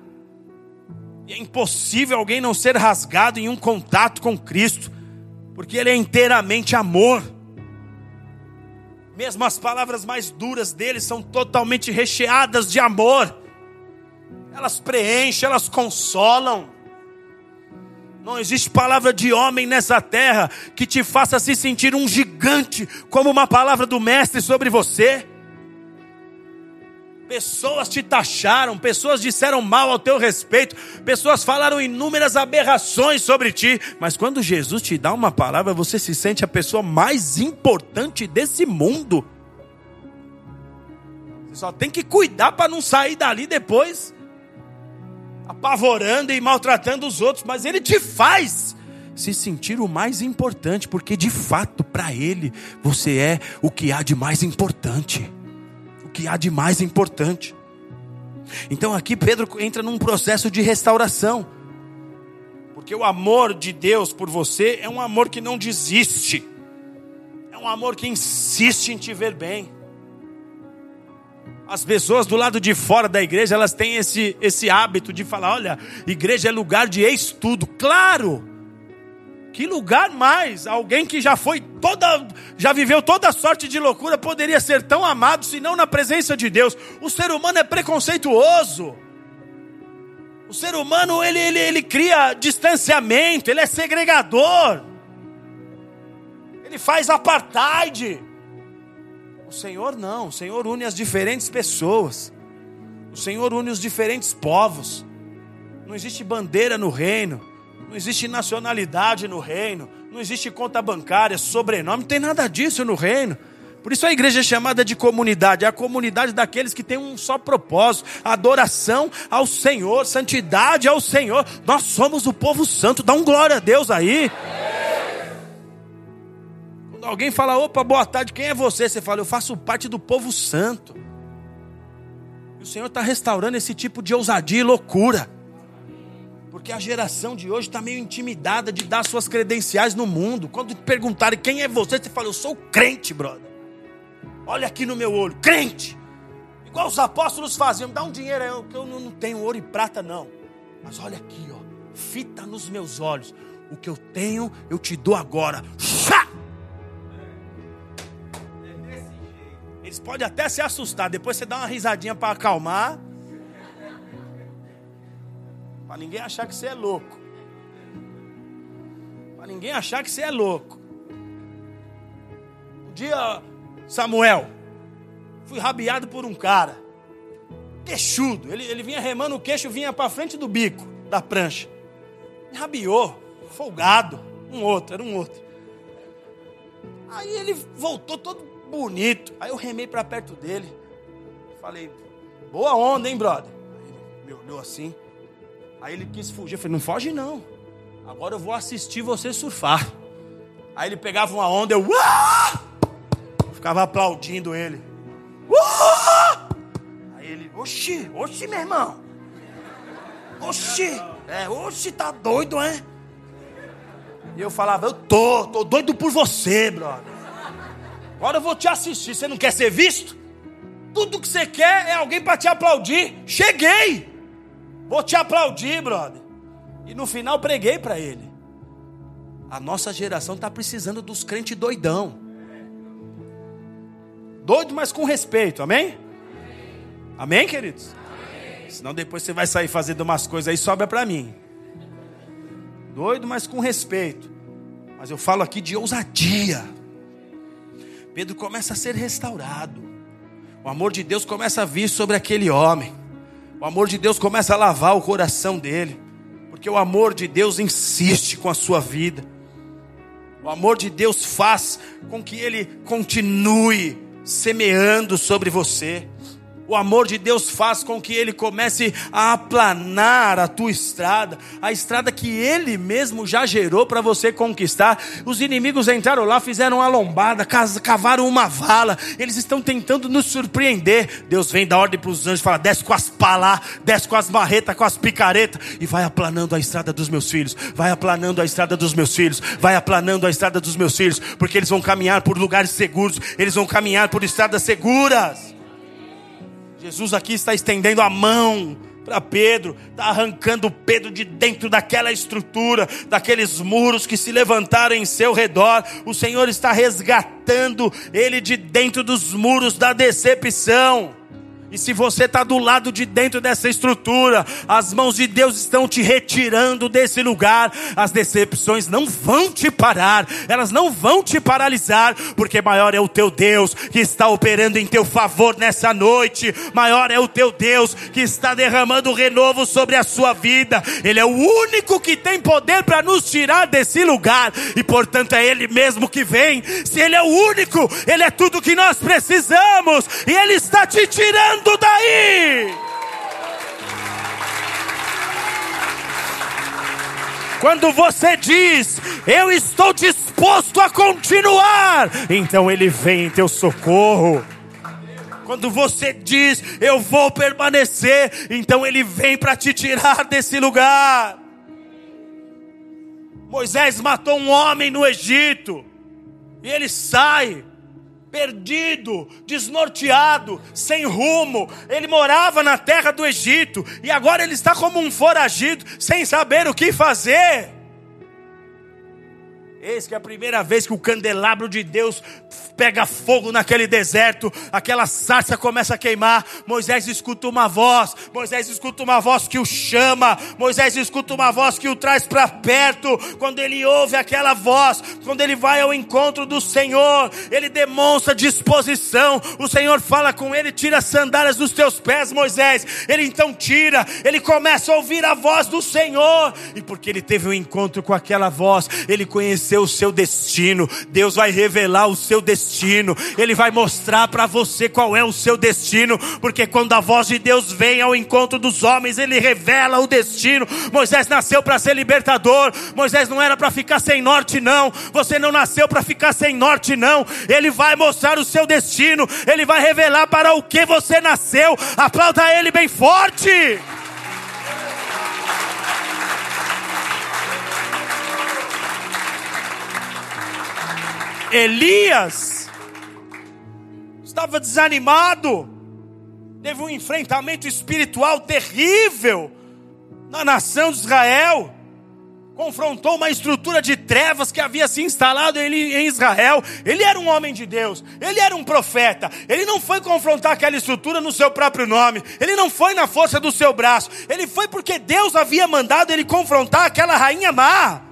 E é impossível alguém não ser rasgado em um contato com Cristo, porque Ele é inteiramente amor. Mesmo as palavras mais duras dele são totalmente recheadas de amor. Elas preenchem, elas consolam. Não existe palavra de homem nessa terra que te faça se sentir um gigante, como uma palavra do Mestre sobre você. Pessoas te taxaram, pessoas disseram mal ao teu respeito, pessoas falaram inúmeras aberrações sobre ti, mas quando Jesus te dá uma palavra, você se sente a pessoa mais importante desse mundo. Você só tem que cuidar para não sair dali depois apavorando e maltratando os outros, mas ele te faz se sentir o mais importante, porque de fato para ele você é o que há de mais importante que há de mais importante. Então aqui Pedro entra num processo de restauração. Porque o amor de Deus por você é um amor que não desiste. É um amor que insiste em te ver bem. As pessoas do lado de fora da igreja, elas têm esse, esse hábito de falar: olha, igreja é lugar de estudo. Claro! Que lugar mais? Alguém que já foi toda, já viveu toda sorte de loucura poderia ser tão amado se não na presença de Deus. O ser humano é preconceituoso. O ser humano ele, ele, ele cria distanciamento, ele é segregador. Ele faz apartheid. O Senhor não, o Senhor une as diferentes pessoas. O Senhor une os diferentes povos. Não existe bandeira no reino. Não existe nacionalidade no reino, não existe conta bancária, sobrenome, não tem nada disso no reino. Por isso a igreja é chamada de comunidade, é a comunidade daqueles que têm um só propósito: adoração ao Senhor, santidade ao Senhor. Nós somos o povo santo, dá um glória a Deus aí. Quando alguém fala, opa, boa tarde, quem é você? Você fala, eu faço parte do povo santo. E o Senhor está restaurando esse tipo de ousadia e loucura. Porque a geração de hoje está meio intimidada de dar suas credenciais no mundo. Quando te perguntarem quem é você, você fala, eu sou crente, brother. Olha aqui no meu olho, crente. Igual os apóstolos faziam, dá um dinheiro aí, que eu não tenho ouro e prata, não. Mas olha aqui, ó, fita nos meus olhos. O que eu tenho, eu te dou agora. Chá! Eles podem até se assustar, depois você dá uma risadinha para acalmar. Para ninguém achar que você é louco. Para ninguém achar que você é louco. Um dia, Samuel, fui rabiado por um cara. queixudo. Ele, ele vinha remando o queixo, vinha para frente do bico da prancha. Rabiou, folgado. Um outro, era um outro. Aí ele voltou todo bonito. Aí eu remei para perto dele. Falei, boa onda, hein, brother? Aí ele me olhou assim. Aí ele quis fugir. Eu falei, não foge não. Agora eu vou assistir você surfar. Aí ele pegava uma onda, eu Uah! ficava aplaudindo ele. Uah! Aí ele, oxi, oxi, meu irmão. Oxi, é, oxi, tá doido, hein? E eu falava, eu tô, tô doido por você, brother. Agora eu vou te assistir. Você não quer ser visto? Tudo que você quer é alguém para te aplaudir. Cheguei! Vou te aplaudir, brother. E no final preguei para ele. A nossa geração está precisando dos crentes doidão. Doido, mas com respeito, amém? Amém, queridos? Amém. Senão depois você vai sair fazendo umas coisas aí, sobra para mim. Doido, mas com respeito. Mas eu falo aqui de ousadia. Pedro começa a ser restaurado. O amor de Deus começa a vir sobre aquele homem. O amor de Deus começa a lavar o coração dele, porque o amor de Deus insiste com a sua vida. O amor de Deus faz com que ele continue semeando sobre você o amor de Deus faz com que ele comece a aplanar a tua estrada, a estrada que ele mesmo já gerou para você conquistar. Os inimigos entraram lá, fizeram uma lombada, cavaram uma vala, eles estão tentando nos surpreender. Deus vem da ordem para os anjos, fala: desce com as palá, desce com as marretas, com as picaretas, e vai aplanando a estrada dos meus filhos, vai aplanando a estrada dos meus filhos, vai aplanando a estrada dos meus filhos, porque eles vão caminhar por lugares seguros, eles vão caminhar por estradas seguras. Jesus aqui está estendendo a mão para Pedro, está arrancando Pedro de dentro daquela estrutura, daqueles muros que se levantaram em seu redor. O Senhor está resgatando ele de dentro dos muros da decepção. E se você está do lado de dentro dessa estrutura, as mãos de Deus estão te retirando desse lugar. As decepções não vão te parar, elas não vão te paralisar, porque maior é o teu Deus que está operando em teu favor nessa noite. Maior é o teu Deus que está derramando renovo sobre a sua vida. Ele é o único que tem poder para nos tirar desse lugar, e portanto é Ele mesmo que vem. Se Ele é o único, Ele é tudo que nós precisamos, e Ele está te tirando saindo daí. Quando você diz, eu estou disposto a continuar, então Ele vem em teu socorro. Quando você diz, eu vou permanecer, então Ele vem para te tirar desse lugar. Moisés matou um homem no Egito, e ele sai, perdido, desnorteado, sem rumo. Ele morava na terra do Egito e agora ele está como um foragido, sem saber o que fazer. Eis que é a primeira vez que o candelabro de Deus pega fogo naquele deserto, aquela sarça começa a queimar. Moisés escuta uma voz, Moisés escuta uma voz que o chama, Moisés escuta uma voz que o traz para perto. Quando ele ouve aquela voz, quando ele vai ao encontro do Senhor, ele demonstra disposição. O Senhor fala com ele: tira as sandálias dos teus pés, Moisés. Ele então tira, ele começa a ouvir a voz do Senhor, e porque ele teve um encontro com aquela voz, ele conheceu o seu destino. Deus vai revelar o seu destino. Ele vai mostrar para você qual é o seu destino, porque quando a voz de Deus vem ao encontro dos homens, ele revela o destino. Moisés nasceu para ser libertador. Moisés não era para ficar sem norte não. Você não nasceu para ficar sem norte não. Ele vai mostrar o seu destino. Ele vai revelar para o que você nasceu. Aplauda ele bem forte. Elias estava desanimado, teve um enfrentamento espiritual terrível na nação de Israel, confrontou uma estrutura de trevas que havia se instalado em Israel. Ele era um homem de Deus, ele era um profeta. Ele não foi confrontar aquela estrutura no seu próprio nome, ele não foi na força do seu braço, ele foi porque Deus havia mandado ele confrontar aquela rainha má.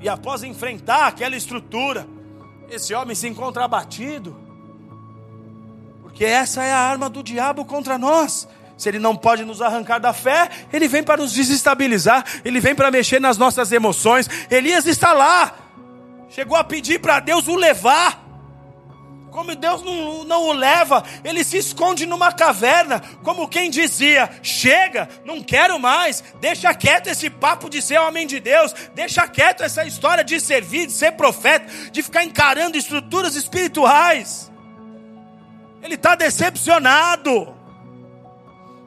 E após enfrentar aquela estrutura, esse homem se encontra abatido, porque Que essa é a arma do diabo contra nós. Se ele não pode nos arrancar da fé, ele vem para nos desestabilizar, ele vem para mexer nas nossas emoções. Elias está lá, chegou a pedir para Deus o levar. Como Deus não, não o leva, ele se esconde numa caverna, como quem dizia: chega, não quero mais, deixa quieto esse papo de ser homem de Deus, deixa quieto essa história de servir, de ser profeta, de ficar encarando estruturas espirituais. Ele está decepcionado.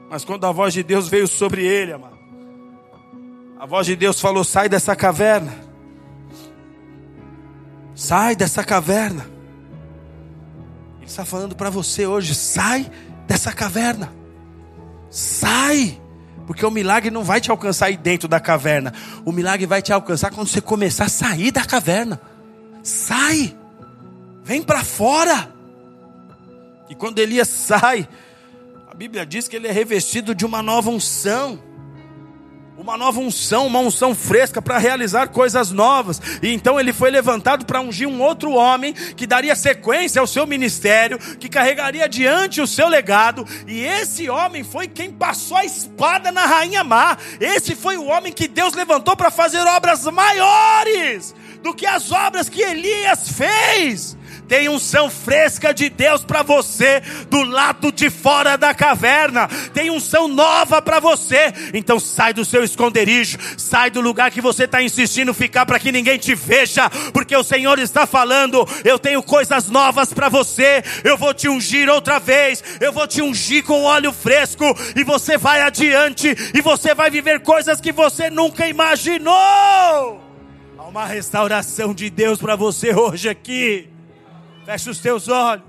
Mas quando a voz de Deus veio sobre ele, amado, a voz de Deus falou: sai dessa caverna, sai dessa caverna está falando para você hoje: sai dessa caverna. Sai. Porque o milagre não vai te alcançar aí dentro da caverna. O milagre vai te alcançar quando você começar a sair da caverna. Sai. Vem para fora. E quando Elias sai, a Bíblia diz que ele é revestido de uma nova unção uma nova unção, uma unção fresca para realizar coisas novas. E então ele foi levantado para ungir um outro homem que daria sequência ao seu ministério, que carregaria adiante o seu legado. E esse homem foi quem passou a espada na rainha má. Esse foi o homem que Deus levantou para fazer obras maiores do que as obras que Elias fez. Tem unção fresca de Deus para você do lado de fora da caverna. Tem unção nova para você. Então sai do seu esconderijo, sai do lugar que você está insistindo ficar para que ninguém te veja, porque o Senhor está falando: eu tenho coisas novas para você. Eu vou te ungir outra vez. Eu vou te ungir com óleo fresco e você vai adiante e você vai viver coisas que você nunca imaginou. Há uma restauração de Deus para você hoje aqui. Feche os teus olhos.